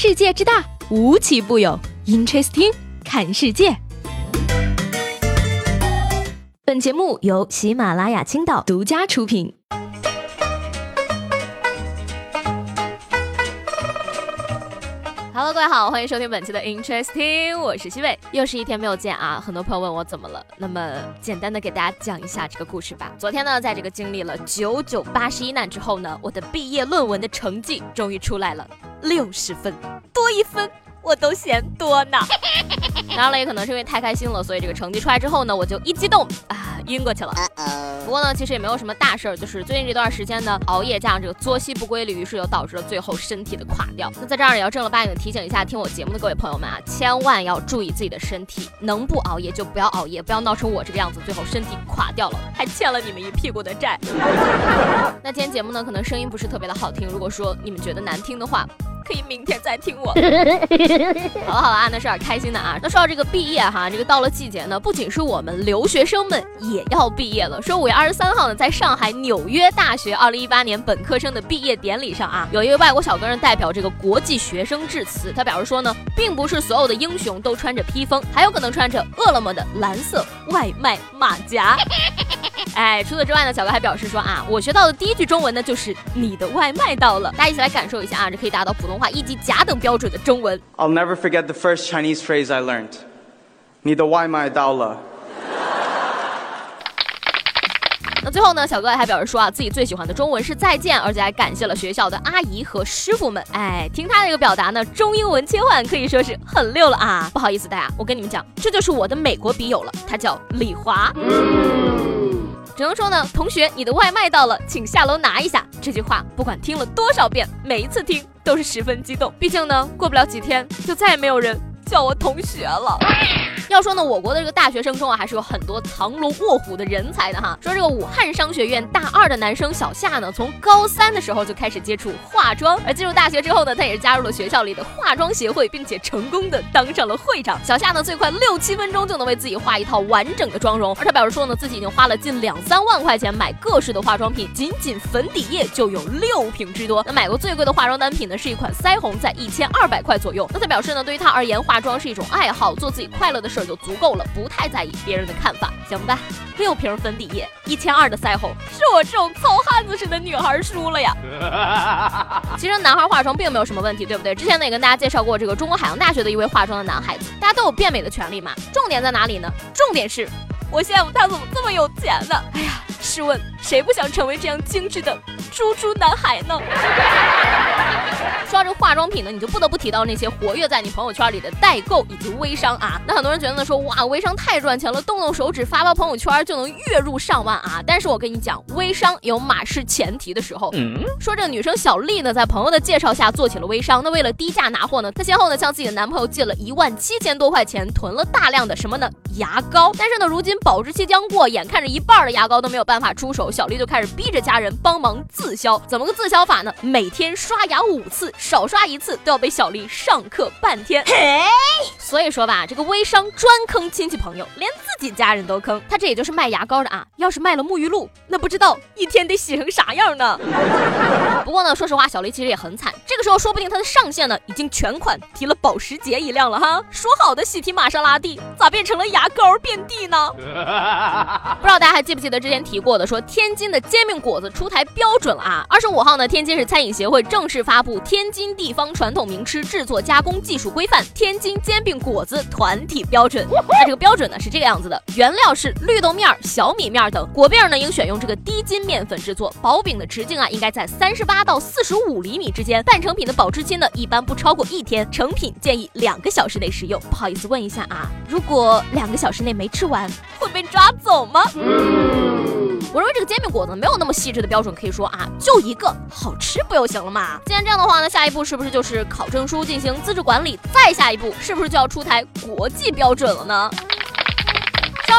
世界之大，无奇不有。Interesting，看世界。本节目由喜马拉雅青岛独家出品。Hello，各位好，欢迎收听本期的 Interesting，我是西伟，又是一天没有见啊，很多朋友问我怎么了，那么简单的给大家讲一下这个故事吧。昨天呢，在这个经历了九九八十一难之后呢，我的毕业论文的成绩终于出来了，六十分，多一分我都嫌多呢。当然了，也可能是因为太开心了，所以这个成绩出来之后呢，我就一激动啊。晕过去了。不过呢，其实也没有什么大事儿，就是最近这段时间呢，熬夜加上这个作息不规律，于是又导致了最后身体的垮掉。那在这儿也要正儿八经的提醒一下听我节目的各位朋友们啊，千万要注意自己的身体，能不熬夜就不要熬夜，不要闹成我这个样子，最后身体垮掉了，还欠了你们一屁股的债。那今天节目呢，可能声音不是特别的好听，如果说你们觉得难听的话。可以明天再听我。好了好了啊，那是点开心的啊。那说到这个毕业哈，这个到了季节呢，不仅是我们留学生们也要毕业了。说五月二十三号呢，在上海纽约大学二零一八年本科生的毕业典礼上啊，有一位外国小哥呢代表这个国际学生致辞，他表示说呢，并不是所有的英雄都穿着披风，还有可能穿着饿了么的蓝色外卖马甲。哎，除此之外呢，小哥还表示说啊，我学到的第一句中文呢，就是你的外卖到了。大家一起来感受一下啊，这可以达到普通话一级甲等标准的中文。I'll never forget the first Chinese phrase I learned. 你的外卖到了。那最后呢，小哥还表示说啊，自己最喜欢的中文是再见，而且还感谢了学校的阿姨和师傅们。哎，听他这个表达呢，中英文切换可以说是很溜了啊。不好意思大家，我跟你们讲，这就是我的美国笔友了，他叫李华。只能说呢，同学，你的外卖到了，请下楼拿一下。这句话不管听了多少遍，每一次听都是十分激动。毕竟呢，过不了几天就再也没有人叫我同学了。要说呢，我国的这个大学生中啊，还是有很多藏龙卧虎的人才的哈。说这个武汉商学院大二的男生小夏呢，从高三的时候就开始接触化妆，而进入大学之后呢，他也是加入了学校里的化妆协会，并且成功的当上了会长。小夏呢，最快六七分钟就能为自己画一套完整的妆容，而他表示说呢，自己已经花了近两三万块钱买各式的化妆品，仅仅粉底液就有六瓶之多。那买过最贵的化妆单品呢，是一款腮红，在一千二百块左右。那他表示呢，对于他而言，化妆是一种爱好，做自己快乐的事。就足够了，不太在意别人的看法，行吧？六瓶粉底液，一千二的腮红，是我这种糙汉子似的女孩输了呀。其实男孩化妆并没有什么问题，对不对？之前呢也跟大家介绍过这个中国海洋大学的一位化妆的男孩子，大家都有变美的权利嘛。重点在哪里呢？重点是我羡慕他怎么这么有钱呢？哎呀，试问谁不想成为这样精致的猪猪男孩呢？说到这个化妆品呢，你就不得不提到那些活跃在你朋友圈里的代购以及微商啊。那很多人觉得呢，说哇，微商太赚钱了，动动手指发发朋友圈就能月入上万啊。但是我跟你讲，微商有马失前提的时候。嗯说这个女生小丽呢，在朋友的介绍下做起了微商。那为了低价拿货呢，她先后呢向自己的男朋友借了一万七千多块钱，囤了大量的什么呢？牙膏。但是呢，如今保质期将过，眼看着一半的牙膏都没有办法出手，小丽就开始逼着家人帮忙自销。怎么个自销法呢？每天刷牙五次。少刷一次都要被小丽上课半天，所以说吧，这个微商专坑亲戚朋友，连自己家人都坑。他这也就是卖牙膏的啊，要是卖了沐浴露，那不知道一天得洗成啥样呢？不过呢，说实话，小丽其实也很惨。这个时候，说不定他的上线呢，已经全款提了保时捷一辆了哈。说好的喜提玛莎拉蒂，咋变成了牙膏遍地呢？不知道大家还记不记得之前提过的，说天津的煎饼果子出台标准了啊。二十五号呢，天津市餐饮协会正式发布天。津地方传统名吃制作加工技术规范，天津煎饼果子团体标准。它这个标准呢是这个样子的：原料是绿豆面、小米面等，果饼呢应选用这个低筋面粉制作，薄饼的直径啊应该在三十八到四十五厘米之间，半成品的保质期呢一般不超过一天，成品建议两个小时内食用。不好意思问一下啊，如果两个小时内没吃完，会被抓走吗？我认为这个煎饼果子没有那么细致的标准，可以说啊，就一个好吃不就行了嘛？既然这样的话呢，下一步是不是就是考证书进行资质管理？再下一步是不是就要出台国际标准了呢？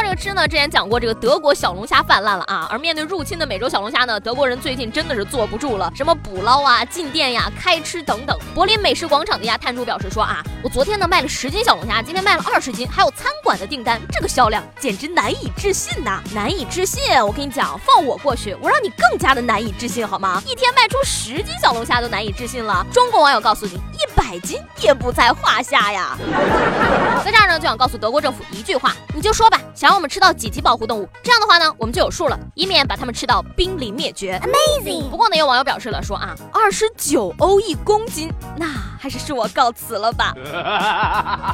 这个吃呢，之前讲过这个德国小龙虾泛滥了啊，而面对入侵的美洲小龙虾呢，德国人最近真的是坐不住了，什么捕捞啊、进店呀、开吃等等。柏林美食广场的呀摊主表示说啊，我昨天呢卖了十斤小龙虾，今天卖了二十斤，还有餐馆的订单，这个销量简直难以置信呐，难以置信！我跟你讲，放我过去，我让你更加的难以置信好吗？一天卖出十斤小龙虾都难以置信了。中国网友告诉你，一百斤也不在话下呀。在这儿呢，就想告诉德国政府一句话，你就说吧，想想让我们吃到几级保护动物，这样的话呢，我们就有数了，以免把它们吃到濒临灭绝。Amazing！不过呢，有网友表示了说啊，二十九欧一公斤，那还是恕我告辞了吧。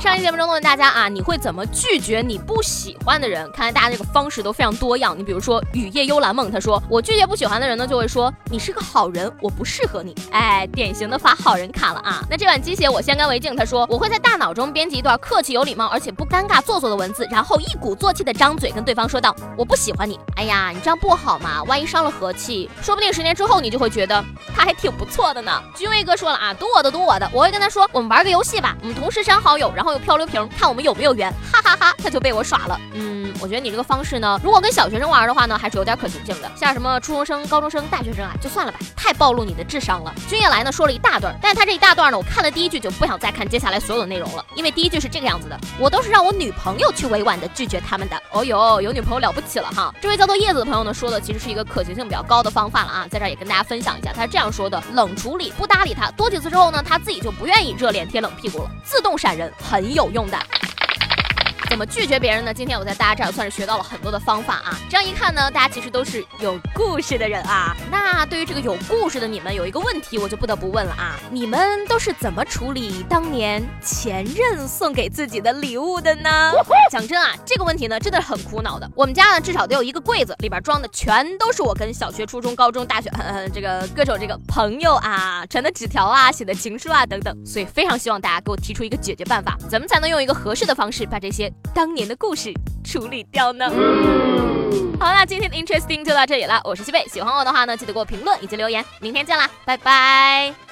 上期节目中问大家啊，你会怎么拒绝你不喜欢的人？看来大家这个方式都非常多样。你比如说雨夜幽兰梦，他说我拒绝不喜欢的人呢，就会说你是个好人，我不适合你。哎，典型的发好人卡了啊。那这碗鸡血我先干为敬，他说我会在大脑中编辑一段客气有礼貌而且不尴尬做作的文字，然后一鼓作气的张嘴跟对方说道我不喜欢你。哎呀，你这样不好嘛，万一伤了和气，说不定十年之后你就会觉得他还挺不错的呢。君威哥说了啊，赌我的赌我的，我会跟他说我们玩个游戏吧，我们同时删好友，然后又漂流瓶，看我们有没有缘，哈哈哈，他就被我耍了。嗯，我觉得你这个方式呢，如果跟小学生玩的话呢，还是有点可行性的。像什么初中生、高中生、大学生啊，就算了吧，太暴露你的智商了。君夜来呢说了一大段，但是他这一大段呢，我看了第一句就不想再看接下来所有的内容了，因为第一句是这个样子的，我都是让我女朋友去委婉的拒绝他们的。哦呦，有女朋友了不起了哈！这位叫做叶子的朋友呢说的其实是一个可行性比较高的方法了啊，在这儿也跟大家分享一下，他是这样说的：冷处理，不搭理他，多几次之后呢，他自己就不愿意热脸贴冷屁股了，自动闪人，很有用的。怎么拒绝别人呢？今天我在大家这儿算是学到了很多的方法啊！这样一看呢，大家其实都是有故事的人啊。那对于这个有故事的你们，有一个问题我就不得不问了啊：你们都是怎么处理当年前任送给自己的礼物的呢？讲真啊，这个问题呢真的很苦恼的。我们家呢至少得有一个柜子，里边装的全都是我跟小学、初中、高中、大学，嗯，这个各种这个朋友啊传的纸条啊、写的情书啊等等。所以非常希望大家给我提出一个解决办法，怎么才能用一个合适的方式把这些。当年的故事处理掉呢？好，啦今天的 Interesting 就到这里了。我是西贝，喜欢我的话呢，记得给我评论以及留言。明天见啦，拜拜。